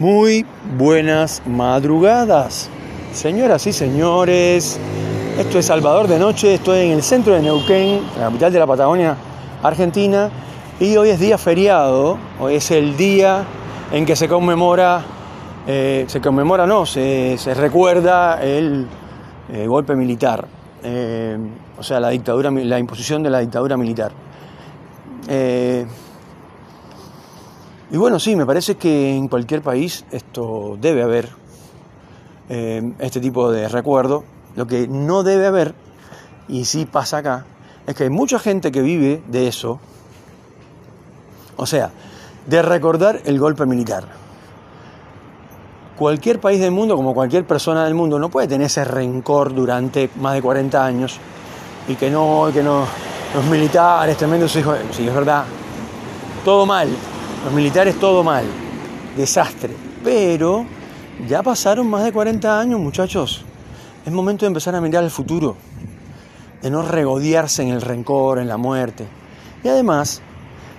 Muy buenas madrugadas, señoras y señores. Esto es Salvador de Noche, estoy en el centro de Neuquén, la capital de la Patagonia, Argentina, y hoy es día feriado, hoy es el día en que se conmemora, eh, se conmemora no, se, recuerda el eh, golpe militar, eh, o sea, la dictadura, la imposición de la dictadura militar. Y bueno, sí, me parece que en cualquier país esto debe haber eh, este tipo de recuerdo. Lo que no debe haber, y sí pasa acá, es que hay mucha gente que vive de eso, o sea, de recordar el golpe militar. Cualquier país del mundo, como cualquier persona del mundo, no puede tener ese rencor durante más de 40 años y que no, que no, los militares, tremendos hijos, sí, es verdad, todo mal, los militares todo mal, desastre. Pero ya pasaron más de 40 años, muchachos. Es momento de empezar a mirar al futuro, de no regodearse en el rencor, en la muerte. Y además,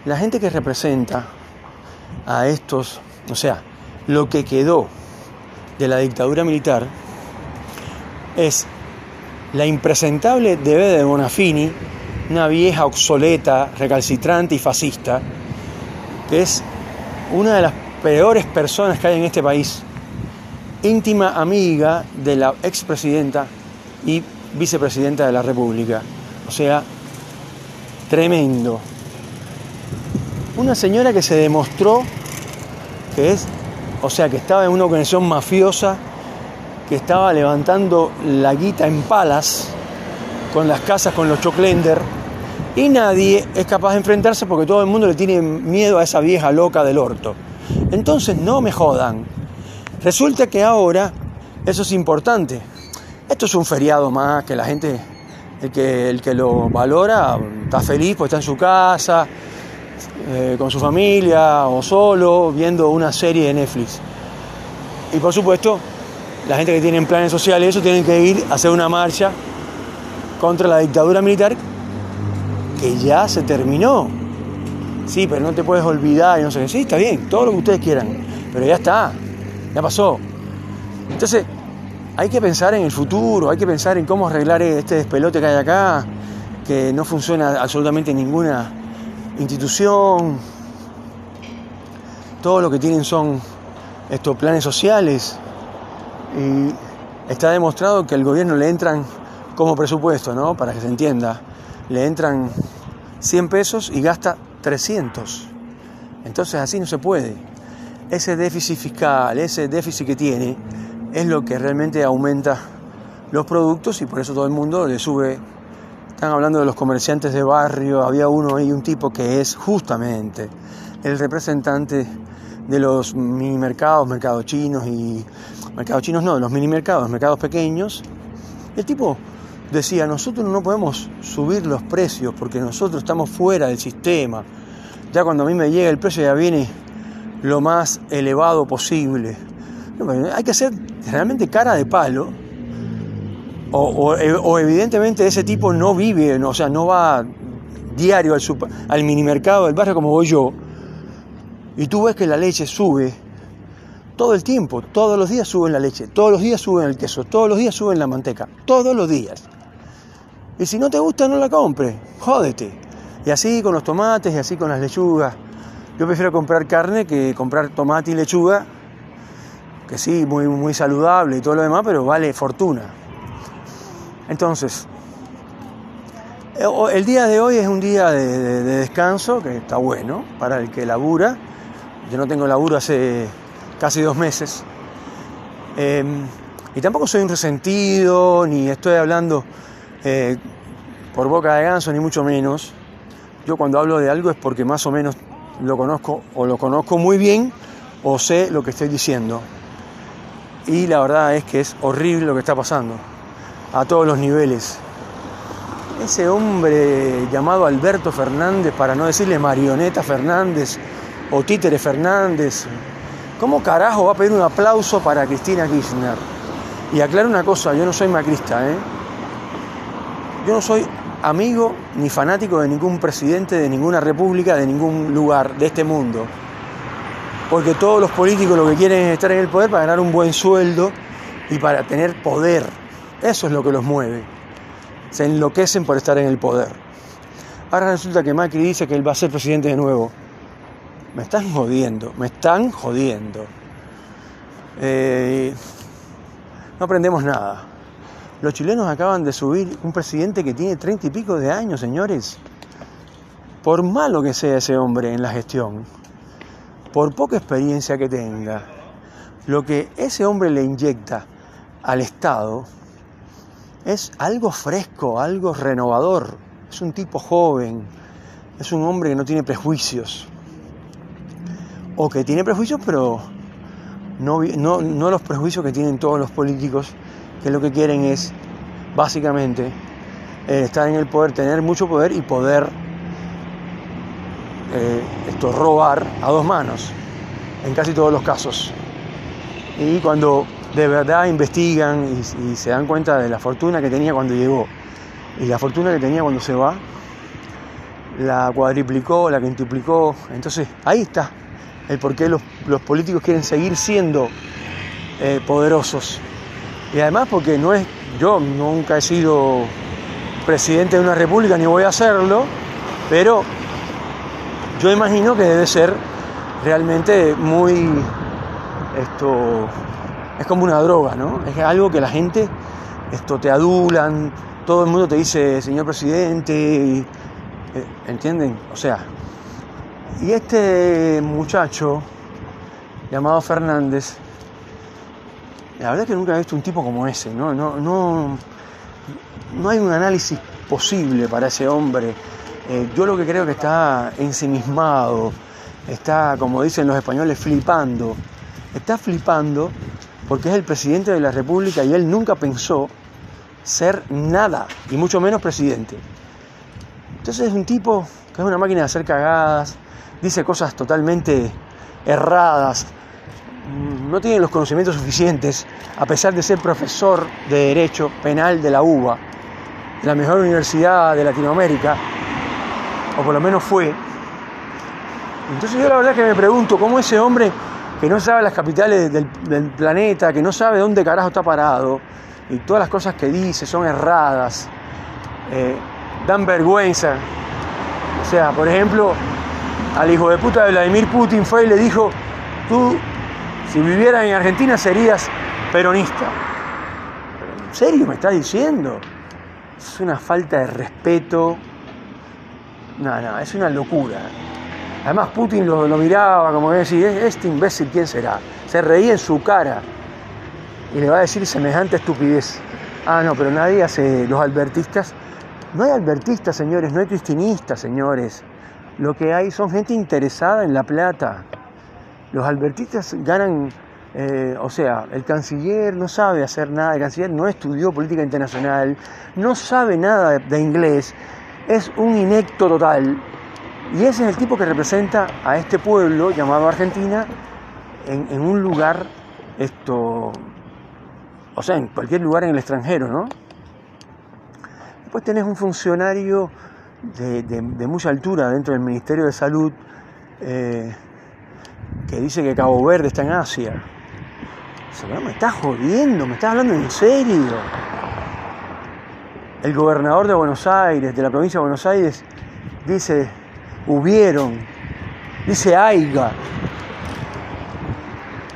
la gente que representa a estos, o sea, lo que quedó de la dictadura militar, es la impresentable Debe de Bonafini, una vieja obsoleta, recalcitrante y fascista, es una de las peores personas que hay en este país, íntima amiga de la expresidenta y vicepresidenta de la República. O sea, tremendo. Una señora que se demostró que es, o sea, que estaba en una organización mafiosa, que estaba levantando la guita en palas con las casas, con los choclender y nadie es capaz de enfrentarse porque todo el mundo le tiene miedo a esa vieja loca del orto. Entonces no me jodan. Resulta que ahora eso es importante. Esto es un feriado más que la gente, el que, el que lo valora, está feliz porque está en su casa, eh, con su familia o solo, viendo una serie de Netflix. Y por supuesto, la gente que tiene planes sociales, eso tienen que ir a hacer una marcha contra la dictadura militar que ya se terminó. Sí, pero no te puedes olvidar y no sé qué. Sí, está bien, todo lo que ustedes quieran, pero ya está, ya pasó. Entonces, hay que pensar en el futuro, hay que pensar en cómo arreglar este despelote que hay acá, que no funciona absolutamente ninguna institución. Todo lo que tienen son estos planes sociales y está demostrado que al gobierno le entran como presupuesto, ¿no? Para que se entienda le entran 100 pesos y gasta 300. Entonces así no se puede. Ese déficit fiscal, ese déficit que tiene, es lo que realmente aumenta los productos y por eso todo el mundo le sube. Están hablando de los comerciantes de barrio, había uno ahí, un tipo que es justamente el representante de los mini mercados, mercados chinos y mercados chinos no, de los mini mercados, mercados pequeños. El tipo decía, nosotros no podemos subir los precios porque nosotros estamos fuera del sistema. Ya cuando a mí me llega el precio ya viene lo más elevado posible. hay que hacer realmente cara de palo. O, evidentemente ese tipo no vive, o sea, no va diario al, al mini mercado del barrio como voy yo. Y tú ves que la leche sube todo el tiempo, todos los días suben la leche, todos los días suben el queso, todos los días suben la manteca, todos los días. Y si no te gusta, no la compres. Jódete. Y así con los tomates y así con las lechugas. Yo prefiero comprar carne que comprar tomate y lechuga, que sí, muy, muy saludable y todo lo demás, pero vale fortuna. Entonces, eh, el día de hoy es un día de, descanso, que está bueno para el que labura. Yo no tengo laburo hace casi dos meses. Em, y tampoco soy un resentido, ni estoy hablando eh, por boca de ganso, ni mucho menos. Yo cuando hablo de algo es porque más o menos lo conozco o lo conozco muy bien o sé lo que estoy diciendo. Y la verdad es que es horrible lo que está pasando a todos los niveles. Ese hombre llamado Alberto Fernández, para no decirle Marioneta Fernández o Títere Fernández, ¿cómo carajo va a pedir un aplauso para Cristina Kirchner? Y aclaro una cosa, yo no soy macrista, ¿eh? Yo no soy amigo ni fanático de ningún presidente, de ninguna república, de ningún lugar de este mundo. porque todos los políticos lo que quieren es estar en el poder para ganar un buen sueldo y para tener poder. Eso es lo que los mueve. Se enloquecen por estar en el poder. Ahora resulta que Macri dice que él va a ser presidente de nuevo. Me están jodiendo, me están jodiendo. Eh, no aprendemos nada. Los chilenos acaban de subir un presidente que tiene treinta y pico de años, señores. Por malo que sea ese hombre en la gestión, por poca experiencia que tenga, lo que ese hombre le inyecta al Estado es algo fresco, algo renovador. Es un tipo joven, es un hombre que no tiene prejuicios. O que tiene prejuicios, pero no, no, los prejuicios que tienen todos los políticos, que lo que quieren es, básicamente, eh, estar en el poder, tener mucho poder y poder eh, esto, robar a dos manos, en casi todos los casos. Y cuando de verdad investigan y, se dan cuenta de la fortuna que tenía cuando llegó y la fortuna que tenía cuando se va, la cuadriplicó, la quintuplicó. Entonces ahí está el por qué los, políticos quieren seguir siendo eh, poderosos. Y además porque no es, yo nunca he sido presidente de una república ni voy a hacerlo, pero yo imagino que debe ser realmente muy esto es como una droga, ¿no? Es algo que la gente esto te adulan, todo el mundo te dice señor presidente, eh, ¿entienden? O sea, y este muchacho llamado Fernández, la verdad es que nunca he visto un tipo como ese, ¿no? No, no, no hay un análisis posible para ese hombre. Eh, yo lo que creo que está ensimismado, está, como dicen los españoles, flipando. Está flipando porque es el presidente de la República y él nunca pensó ser nada, y mucho menos presidente. Entonces es un tipo que es una máquina de hacer cagadas, dice cosas totalmente erradas, no tiene los conocimientos suficientes, a pesar de ser profesor de Derecho Penal de la UBA, la mejor universidad de Latinoamérica, o por lo menos fue. Entonces yo la verdad que me pregunto cómo ese hombre que no sabe las capitales del, planeta, que no sabe dónde carajo está parado, y todas las cosas que dice son erradas, eh, dan vergüenza. O sea, por ejemplo, al hijo de puta de Vladimir Putin fue y le dijo, tú si vivieras en Argentina serías peronista. ¿En serio me estás diciendo? Es una falta de respeto. No, no, es una locura. Además Putin lo, miraba como que decía, este imbécil, ¿quién será? Se reía en su cara y le va a decir semejante estupidez. Ah, no, pero nadie hace los albertistas. No hay albertistas, señores, no hay cristinistas, señores. Lo que hay son gente interesada en la plata. Los albertistas ganan, eh, o sea, el canciller no sabe hacer nada, el canciller no estudió política internacional, no sabe nada de inglés, es un inecto total y ese es el tipo que representa a este pueblo llamado Argentina en, un lugar, esto, o sea, en cualquier lugar en el extranjero, ¿no? Después tenés un funcionario de, mucha altura dentro del Ministerio de Salud eh, que dice que Cabo Verde está en Asia. me estás jodiendo, me estás hablando en serio. El gobernador de Buenos Aires, de la provincia de Buenos Aires, dice hubieron, dice Aiga.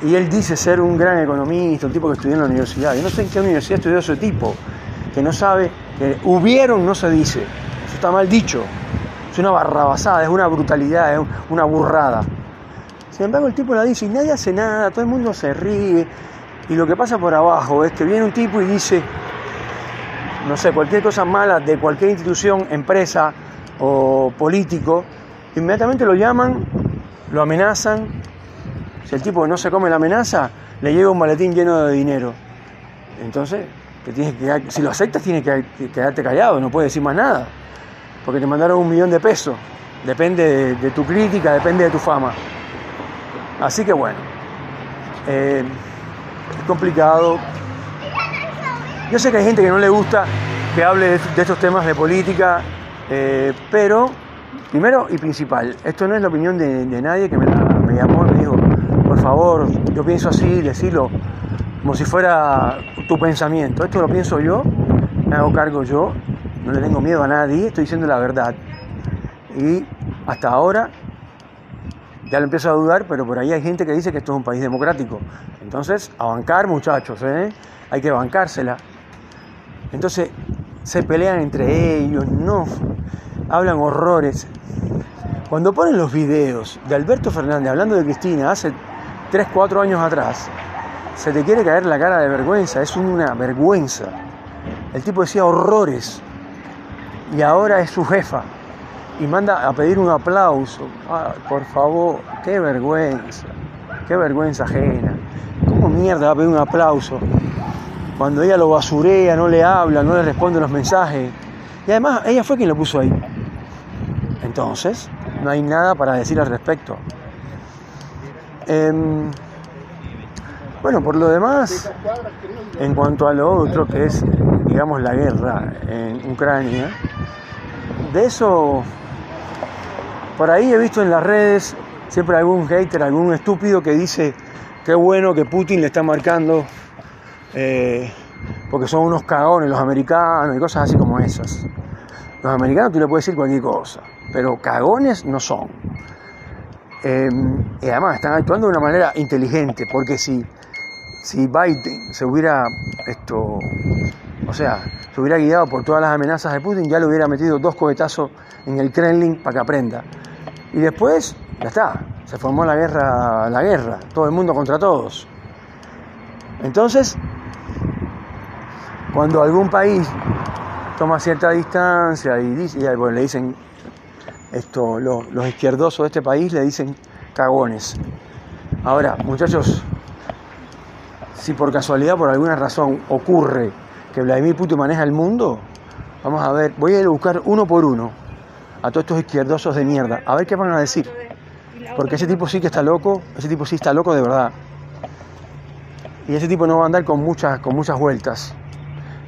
Y él dice ser un gran economista, un tipo que estudió en la universidad. Yo no sé en qué universidad estudió ese tipo, que no sabe que hubieron no se dice. Eso está mal dicho. Es una barrabasada, es una brutalidad, es una burrada. Sin embargo, el tipo la dice y nadie hace nada, todo el mundo se ríe. Y lo que pasa por abajo es que viene un tipo y dice, no sé, cualquier cosa mala de cualquier institución, empresa o político, inmediatamente lo llaman, lo amenazan. Si el tipo no se come la amenaza, le llega un maletín lleno de dinero. Entonces, que si lo aceptas, tienes que quedarte callado, no puedes decir más nada. Porque te mandaron un millón de pesos. Depende de, tu crítica, depende de tu fama. Así que bueno, eh, es complicado. Yo sé que hay gente que no le gusta que hable de, estos temas de política, eh, pero Primero y principal, esto no es la opinión de, nadie que me, llamó y me dijo, por favor, yo pienso así, decirlo como si fuera tu pensamiento. Esto lo pienso yo, me hago cargo yo, no le tengo miedo a nadie, estoy diciendo la verdad. Y hasta ahora ya lo empiezo a dudar, pero por ahí hay gente que dice que esto es un país democrático. Entonces, a bancar muchachos, ¿eh? hay que bancársela. Entonces, se pelean entre ellos, no, hablan horrores. Cuando ponen los videos de Alberto Fernández hablando de Cristina hace 3, 4 años atrás, se te quiere caer la cara de vergüenza, es una vergüenza. El tipo decía horrores y ahora es su jefa y manda a pedir un aplauso. por favor, qué vergüenza, qué vergüenza ajena. ¿Cómo mierda va a pedir un aplauso? Cuando ella lo basurea, no le habla, no le responde los mensajes. Y además, ella fue quien lo puso ahí. Entonces, no hay nada para decir al respecto. Em, bueno, por lo demás, en cuanto a lo otro que es, digamos, la guerra en Ucrania, de eso por ahí he visto en las redes siempre algún hater, algún estúpido que dice qué bueno que Putin le está marcando eh, porque son unos cagones los americanos y cosas así como esas. Los americanos tú le puedes decir cualquier cosa, pero cagones no son. Eh, y además están actuando de una manera inteligente, porque si, si Biden se hubiera esto, o sea, se hubiera guiado por todas las amenazas de Putin, ya le hubiera metido dos cohetazos en el Kremlin para que aprenda. Y después, ya está, se formó la guerra, la guerra, todo el mundo contra todos. Entonces, cuando algún país toma cierta distancia y, dice, le dicen esto, los izquierdosos de este país le dicen cagones. Ahora, muchachos, si por casualidad, por alguna razón, ocurre que Vladimir Putin maneja el mundo, vamos a ver, voy a ir a buscar uno por uno a todos estos izquierdosos de mierda, a ver qué van a decir. Porque ese tipo sí que está loco, ese tipo sí está loco de verdad. Y ese tipo no va a andar con muchas, con muchas vueltas.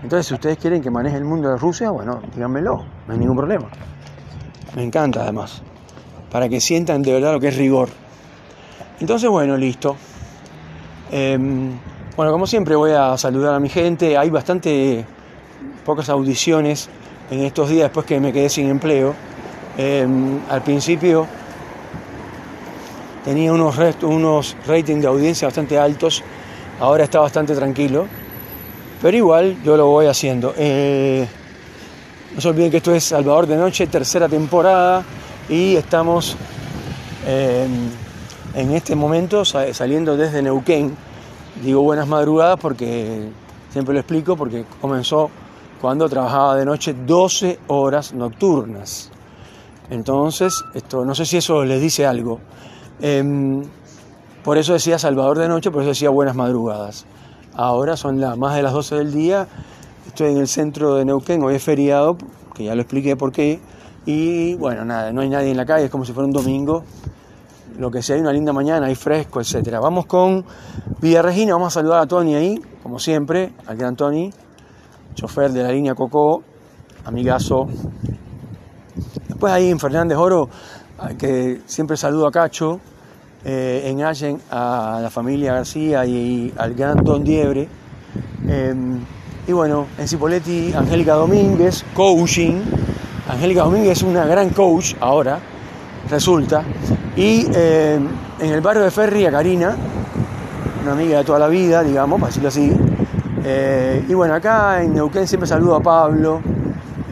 Entonces, si ustedes quieren que maneje el mundo de Rusia, bueno, díganmelo, no hay ningún problema. Me encanta además, para que sientan de verdad lo que es rigor. Entonces, bueno, listo. Em, bueno, como siempre voy a saludar a mi gente. Hay bastante pocas audiciones en estos días después que me quedé sin empleo. Em, al principio tenía unos, unos ratings de audiencia bastante altos, ahora está bastante tranquilo, pero igual yo lo voy haciendo. Eh, no se olviden que esto es Salvador de Noche, tercera temporada, y estamos em, en este momento saliendo desde Neuquén Digo buenas madrugadas porque siempre lo explico, porque comenzó cuando trabajaba de noche 12 horas nocturnas. Entonces, esto, no sé si eso les dice algo. Em, por eso decía Salvador de noche, por eso decía buenas madrugadas. Ahora son las más de las 12 del día, estoy en el centro de Neuquén, hoy es feriado, que ya lo expliqué por qué, y bueno, nada, no hay nadie en la calle, es como si fuera un domingo, lo que sea, hay una linda mañana, hay fresco, etcétera. Vamos con Villa Regina, vamos a saludar a Tony ahí, como siempre, al gran Tony, chofer de la línea Coco, amigazo. Después ahí en Fernández Oro, que siempre saludo a Cacho, eh, en Allen a la familia García y, al gran Don Diebre. Em, y bueno, en Cipoletti, Angélica Domínguez, coaching. Angélica Domínguez es una gran coach ahora, resulta. Y em, en el barrio de Ferri, a Karina, una amiga de toda la vida, digamos, para decirlo así. Eh, y bueno, acá en Neuquén siempre saludo a Pablo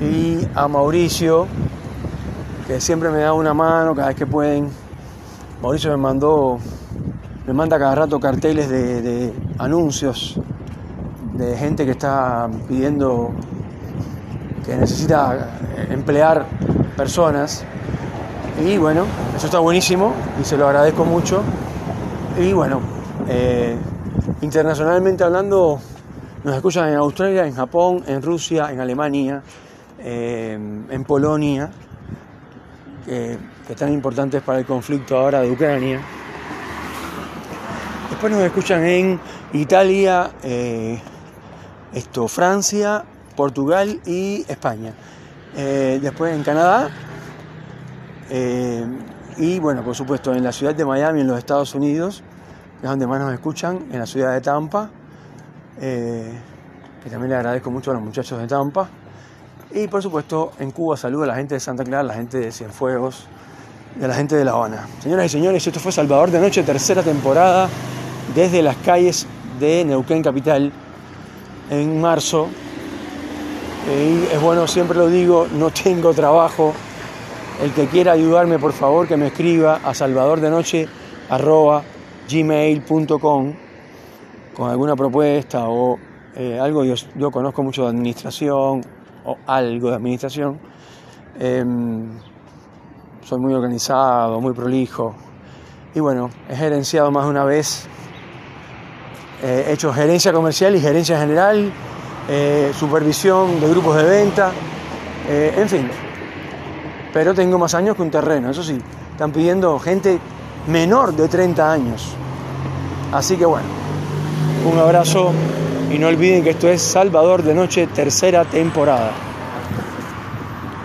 y a Mauricio, que siempre me da una mano cada vez que pueden. Mauricio me mandó, me manda cada rato carteles de, anuncios de gente que está pidiendo que necesita emplear personas. Y bueno, eso está buenísimo y se lo agradezco mucho. Y bueno, eh, internacionalmente hablando, nos escuchan en Australia, en Japón, en Rusia, en Alemania, eh, en Polonia, que están importantes para el conflicto ahora de Ucrania. Después nos escuchan en Italia, eh, esto, Francia, Portugal y España. después en Canadá. Y bueno, por supuesto en la ciudad de Miami, en los Estados Unidos que es donde más nos escuchan, en la ciudad de Tampa, eh, que también le agradezco mucho a los muchachos de Tampa. Y por supuesto, en Cuba saludo a la gente de Santa Clara, a la gente de Cienfuegos y a la gente de La Habana. Señoras y señores, esto fue Salvador de Noche, tercera temporada, desde las calles de Neuquén Capital, en marzo. Y es bueno, siempre lo digo, no tengo trabajo. El que quiera ayudarme, por favor, que me escriba a salvadordenoche.gmail.com con alguna propuesta o eh, algo. Yo, conozco mucho de administración, o algo de administración. Em, soy muy organizado, muy prolijo. Y bueno, he gerenciado más de una vez. he hecho gerencia comercial y gerencia general, eh, supervisión de grupos de venta, eh, en fin. Pero tengo más años que un terreno, eso sí. Están pidiendo gente menor de 30 años. Así que bueno, un abrazo y no olviden que esto es Salvador de Noche, tercera temporada.